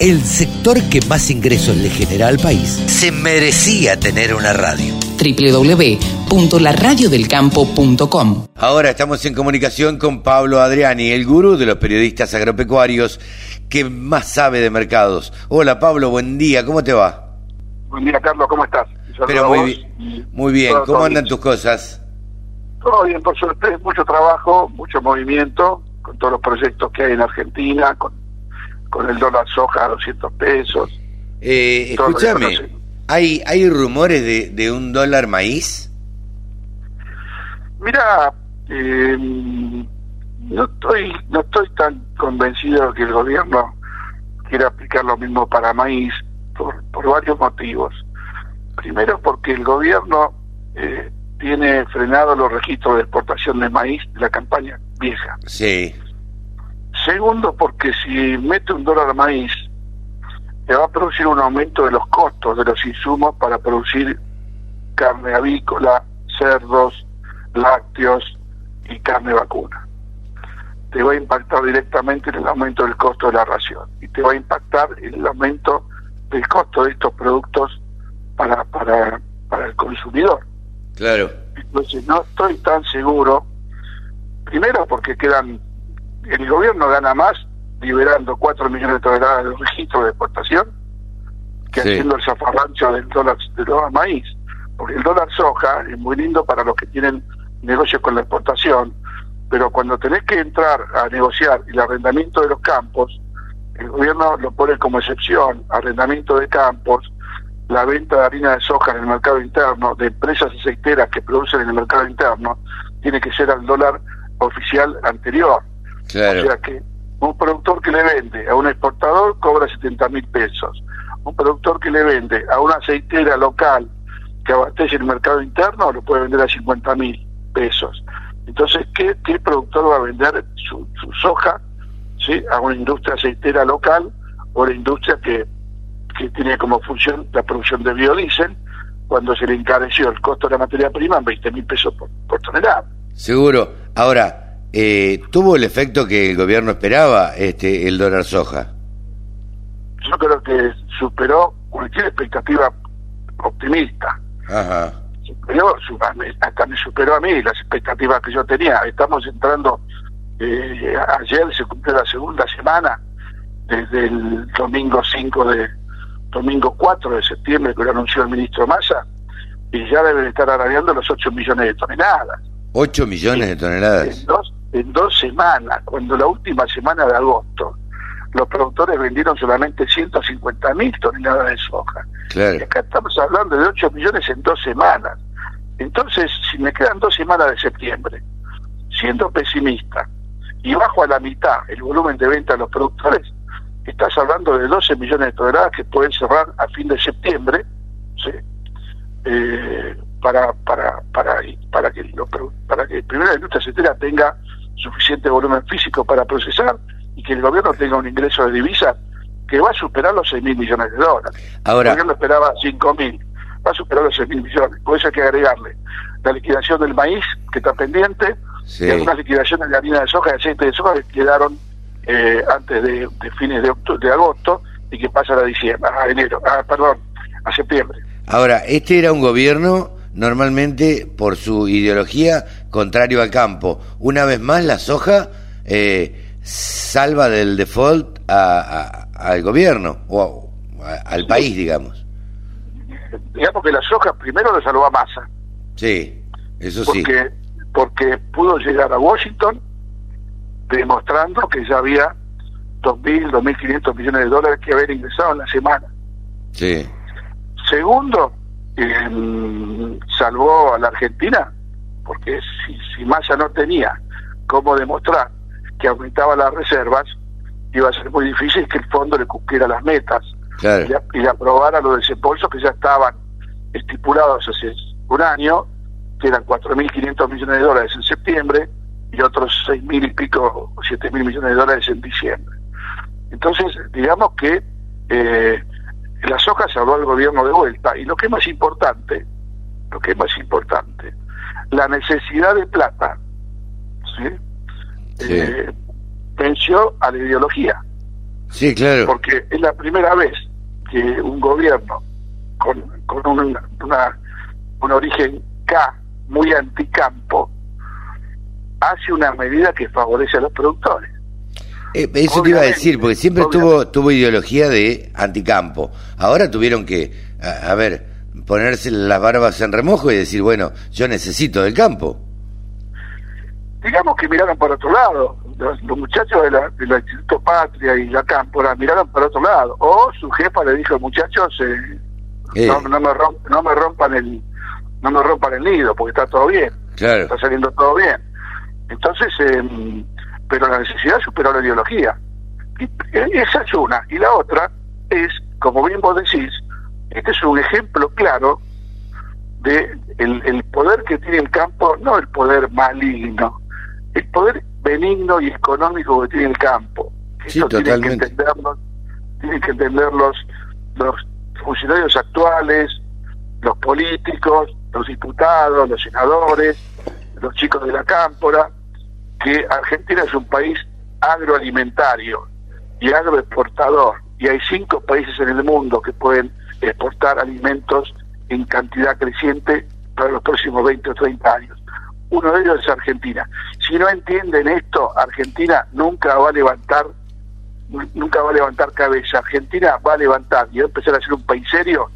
El sector que más ingresos le genera al país se merecía tener una radio. www.laradiodelcampo.com Ahora estamos en comunicación con Pablo Adriani, el gurú de los periodistas agropecuarios que más sabe de mercados. Hola Pablo, buen día, ¿cómo te va? Buen día Carlos, ¿cómo estás? Pero muy, bien, muy bien, ¿cómo andan tus cosas? Todo bien, por suerte, mucho trabajo, mucho movimiento con todos los proyectos que hay en Argentina, con con el dólar soja a 200 pesos. Eh, escúchame, ¿hay, ¿hay rumores de, de un dólar maíz? Mira, eh, no estoy no estoy tan convencido de que el gobierno quiera aplicar lo mismo para maíz por, por varios motivos. Primero porque el gobierno eh, tiene frenado los registros de exportación de maíz de la campaña vieja. Sí. Segundo, porque si mete un dólar maíz, te va a producir un aumento de los costos de los insumos para producir carne avícola, cerdos, lácteos y carne vacuna. Te va a impactar directamente en el aumento del costo de la ración y te va a impactar en el aumento del costo de estos productos para, para, para el consumidor. Claro. Entonces no estoy tan seguro, primero porque quedan el gobierno gana más liberando 4 millones de toneladas de registro de exportación que haciendo el zafarrancho del dólar, del dólar maíz. Porque el dólar soja es muy lindo para los que tienen negocios con la exportación, pero cuando tenés que entrar a negociar el arrendamiento de los campos, el gobierno lo pone como excepción, arrendamiento de campos, la venta de harina de soja en el mercado interno, de empresas aceiteras que producen en el mercado interno, tiene que ser al dólar oficial anterior. O sea que un productor que le vende a un exportador cobra 70 mil pesos. Un productor que le vende a una aceitera local que abastece el mercado interno lo puede vender a 50 mil pesos. Entonces, ¿qué, ¿qué, productor va a vender su, soja ¿sí? a una industria aceitera local o a una industria que, que tiene como función la producción de biodiesel cuando se le encareció el costo de la materia prima en 20 mil pesos por, por tonelada? Seguro. Ahora, eh, ¿tuvo el efecto que el gobierno esperaba este el dólar soja? Yo creo que superó cualquier expectativa optimista. Ajá. Superó, hasta me superó a mí las expectativas que yo tenía. Estamos entrando, eh, ayer se cumplió la segunda semana, desde el domingo 5 de, domingo 4 de septiembre que lo anunció el ministro Massa, y ya deben estar arañando los 8 millones de toneladas. 8 millones de toneladas en dos semanas, cuando la última semana de agosto los productores vendieron solamente 150 mil toneladas de soja. Claro. acá estamos hablando de 8 millones en dos semanas. Entonces, si me quedan dos semanas de septiembre, siendo pesimista, y bajo a la mitad el volumen de venta de los productores, estás hablando de 12 millones de toneladas que pueden cerrar a fin de septiembre, ¿sí? eh, para para para para que para que primero la industria acetera tenga suficiente volumen físico para procesar y que el gobierno tenga un ingreso de divisas que va a superar los 6 mil millones de dólares. Ahora, el gobierno esperaba 5 mil, va a superar los 6 mil millones. Por eso hay que agregarle la liquidación del maíz, que está pendiente, y algunas liquidaciones de harina de soja y aceite de soja que quedaron eh, antes de, fines de, de agosto y que pasan a diciembre, a enero, a, perdón, a septiembre. Ahora, este era un gobierno normalmente por su ideología contrario al campo. Una vez más, la soja eh, salva del default al gobierno o al país, digamos. Digamos que la soja primero le salvó a Massa. Sí, eso sí. Porque pudo llegar a Washington demostrando que ya había 2.000, 2.500 millones de dólares que haber ingresado en la semana. Sí. Segundo, eh, salvó a la Argentina, porque si, si Massa no tenía cómo demostrar que aumentaba las reservas, iba a ser muy difícil que el fondo le cumpliera las metas y, le, aprobara los desembolsos que ya estaban estipulados hace un año, que eran 4.500 millones de dólares en septiembre y otros 6.000 y pico, 7.000 millones de dólares en diciembre. Entonces, digamos que eh, la soja se habló al gobierno de vuelta y lo que es más importante, lo que es más importante, la necesidad de plata, ¿sí? Eh, venció a la ideología. Sí, claro. Porque es la primera vez que un gobierno con, con un, una, un origen K muy anticampo hace una medida que favorece a los productores. Eh, eso te iba a decir, porque siempre tuvo, tuvo ideología de anticampo. Ahora tuvieron que, a, ver, ponerse las barbas en remojo y decir, bueno, yo necesito del campo. Digamos que miraron por otro lado. Los, muchachos de la, del Instituto Patria y la Cámpora miraron por otro lado. O su jefa le dijo, muchachos, eh, eh. no, no, me no me rompan el no me rompan el nido, porque está todo bien. Claro. Está saliendo todo bien. Entonces, eh, pero la necesidad superó la ideología. Y, eh, esa es una. Y la otra es, como bien vos decís, este es un ejemplo claro de el, poder que tiene el campo, no el poder maligno, el poder benigno y económico que tiene el campo. Sí, tienen que entenderlo, tienen que entender los, los funcionarios actuales, los políticos, los diputados, los senadores, los chicos de la cámpora, que Argentina es un país agroalimentario y agroexportador, y hay cinco países en el mundo que pueden exportar alimentos en cantidad creciente para los próximos 20 o 30 años. Uno de ellos es Argentina. Si no entienden esto, Argentina nunca va a levantar nunca va a levantar cabeza. Argentina va a levantar y va a empezar a ser un país serio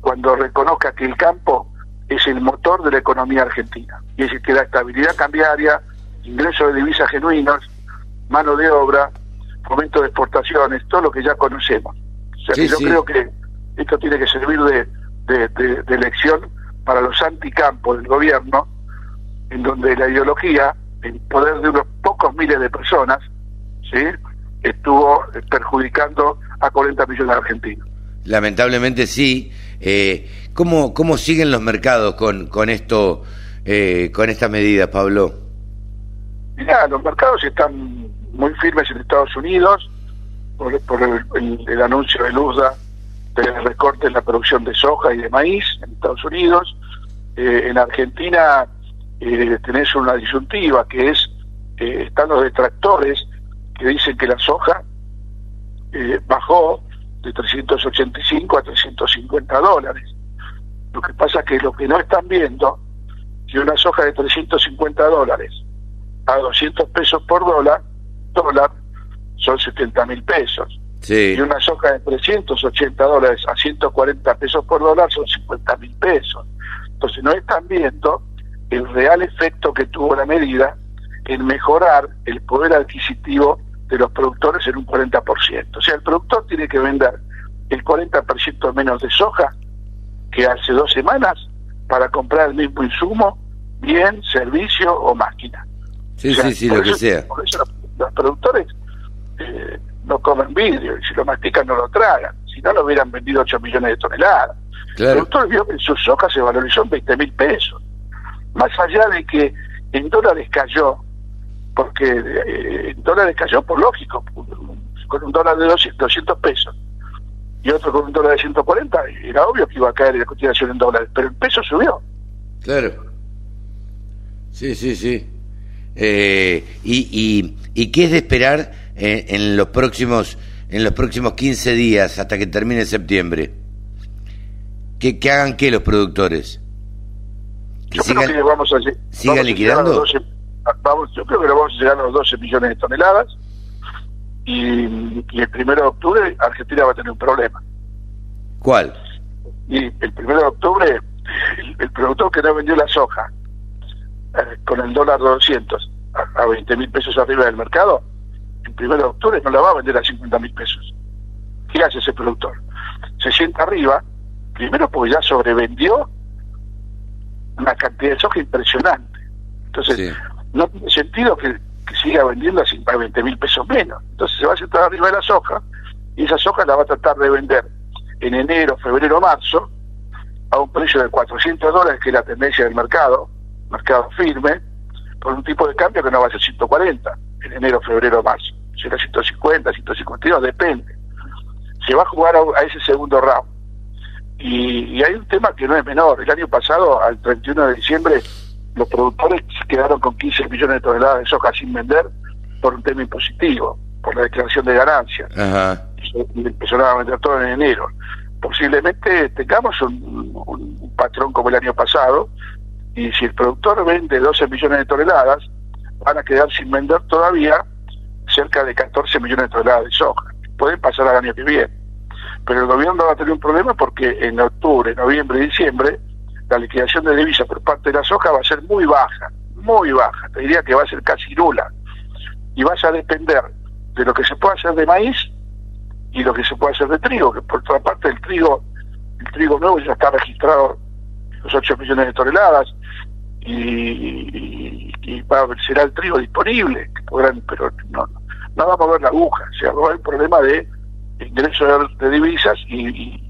cuando reconozca que el campo es el motor de la economía argentina. Y es que la estabilidad cambiaria, ingresos de divisas genuinos, mano de obra, fomento de exportaciones, todo lo que ya conocemos. O sea, yo creo que esto tiene que servir de, de, de, lección para los anticampos del gobierno, en donde la ideología, el poder de unos pocos miles de personas, ¿sí? estuvo perjudicando a 40 millones de argentinos. Lamentablemente sí. Eh, ¿cómo, ¿Cómo siguen los mercados con, con esto, eh, con esta medida, Pablo? Mira, los mercados están muy firmes en Estados Unidos por, el, anuncio de Luzda del recorte en la producción de soja y de maíz en Estados Unidos. Eh, en Argentina eh, tenés una disyuntiva que es, eh, están los detractores que dicen que la soja bajó de 385 a 350 dólares. Lo que pasa es que lo que no están viendo, si una soja de 350 dólares a 200 pesos por dólar, dólar son 70 mil pesos. Y una soja de 380 dólares a 140 pesos por dólar son 50 mil pesos. Entonces no están viendo el real efecto que tuvo la medida en mejorar el poder adquisitivo de los productores en un 40%. O sea, el productor tiene que vender el 40% menos de soja que hace dos semanas para comprar el mismo insumo, bien, servicio o máquina. Sí, sí, sí, lo que sea. Por eso los, productores eh, no comen vidrio y si lo mastican no lo tragan. Si no, lo hubieran vendido 8 millones de toneladas. El productor vio que su soja se valorizó en 20 mil pesos. Más allá de que en dólares cayó, porque eh, en dólares cayó por lógico, con un dólar de 200, pesos y otro con un dólar de 140, era obvio que iba a caer la cotización en dólares, pero el peso subió. Claro. Sí, sí, sí. Eh, y, y, qué es de esperar en, los próximos en los próximos 15 días hasta que termine septiembre? ¿Que, que hagan qué los productores? ¿Que yo sigan, creo que vamos a, ¿sigan liquidando? vamos, yo creo que vamos a llegar a los 12 millones de toneladas y, el primero de octubre Argentina va a tener un problema. ¿Cuál? Y el primero de octubre el productor que no vendió la soja eh, con el dólar 200 a, a 20 mil pesos arriba del mercado, el primero de octubre no la va a vender a 50 mil pesos. ¿Qué hace ese productor? Se sienta arriba, primero porque ya sobrevendió una cantidad de soja impresionante. Entonces, no tiene sentido que, siga vendiendo a 20 mil pesos menos. Entonces se va a sentar arriba de la soja y esa soja la va a tratar de vender en enero, febrero, marzo a un precio de 400 dólares, que es la tendencia del mercado, mercado firme, por un tipo de cambio que no va a ser 140 en enero, febrero, marzo. Será 150, 152, depende. Se va a jugar a, ese segundo round. Y, hay un tema que no es menor. El año pasado, al 31 de diciembre, los productores quedaron con 15 millones de toneladas de soja sin vender por un tema impositivo, por la declaración de ganancias. Ajá. Y empezaron a vender todo en enero. Posiblemente tengamos un, un patrón como el año pasado, y si el productor vende 12 millones de toneladas, van a quedar sin vender todavía cerca de 14 millones de toneladas de soja. Pueden pasar al año que viene. Pero el gobierno va a tener un problema porque en octubre, noviembre y diciembre la liquidación de divisas por parte de la soja va a ser muy baja, muy baja. Te diría que va a ser casi nula. Y vas a depender de lo que se puede hacer de maíz y lo que se puede hacer de trigo, que por otra parte el trigo, el trigo nuevo ya está registrado los 8 millones de toneladas y, y, va, será el trigo disponible, podrán, pero no, no va a mover la aguja, o sea, va a haber problema de ingreso de, divisas y,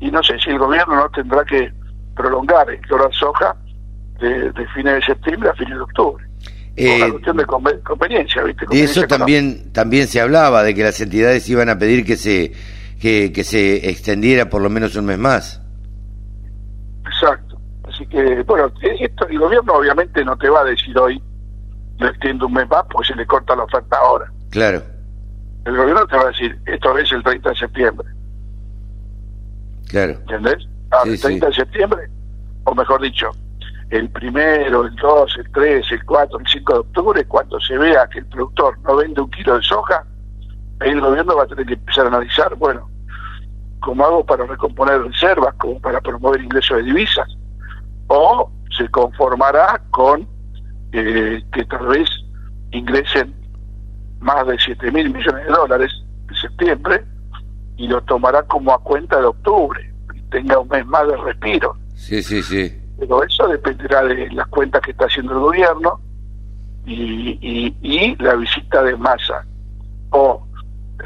y, no sé si el gobierno no tendrá que prolongar el dólar soja de, de fines de septiembre a fines de octubre. Eh, una cuestión de conveniencia, ¿viste? De eso también también se hablaba, de que las entidades iban a pedir que se que, que se extendiera por lo menos un mes más. Exacto. Así que, bueno, esto el gobierno obviamente no te va a decir hoy, lo extiendo un mes más, porque se le corta la oferta ahora. Claro. El gobierno te va a decir, esto es el 30 de septiembre. Claro. ¿Entendés? Ah, el 30 de septiembre, o mejor dicho, el primero, el 2, el 3, el 4, el 5 de octubre, cuando se vea que el productor no vende un kilo de soja, ahí el gobierno va a tener que empezar a analizar, bueno, ¿cómo hago para recomponer reservas, como para promover ingresos de divisas? O se conformará con eh, que tal vez ingresen más de 7 mil millones de dólares en septiembre y lo tomará como a cuenta de octubre y tenga un mes más de respiro. Sí, sí, sí. Pero eso dependerá de las cuentas que está haciendo el gobierno y, y, la visita de masa o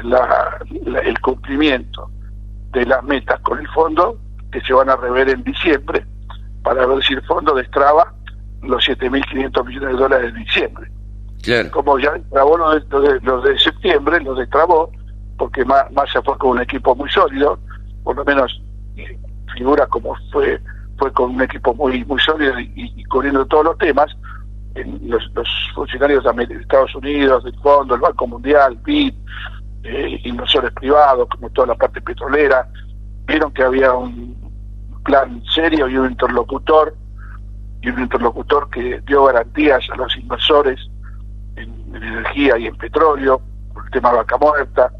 la, el cumplimiento de las metas con el fondo que se van a rever en diciembre para ver si el fondo destraba los 7.500 millones de dólares de diciembre. Como ya trabó los de, los de, septiembre, los destrabó, porque Massa fue con un equipo muy sólido, por lo menos figura como fue fue con un equipo muy muy sólido y, cubriendo todos los temas. los, funcionarios de Estados Unidos, del Fondo, el Banco Mundial, BID, eh, inversores privados, como toda la parte petrolera, vieron que había un plan serio y un interlocutor, y un interlocutor que dio garantías a los inversores en, energía y en petróleo, por el tema de vaca muerta,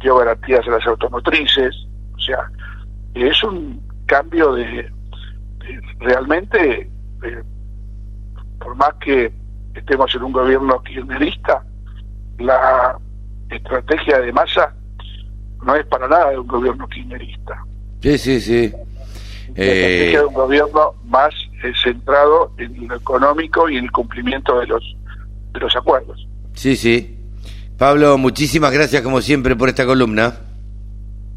dio garantías a las automotrices, o sea, es un cambio de, realmente, por más que estemos en un gobierno kirchnerista, la estrategia de masa no es para nada de un gobierno kirchnerista. Sí, sí, sí. La estrategia de un gobierno más centrado en lo económico y en el cumplimiento de los de los acuerdos. Sí, sí. Pablo, muchísimas gracias como siempre por esta columna.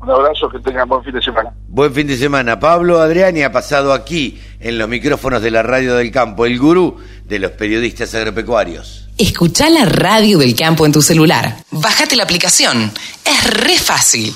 Un abrazo, que tengan buen fin de semana. Buen fin de semana. Pablo Adriani ha pasado aquí en los micrófonos de la Radio del Campo, el gurú de los periodistas agropecuarios. Escucha la Radio del Campo en tu celular. Bájate la aplicación. Es re fácil.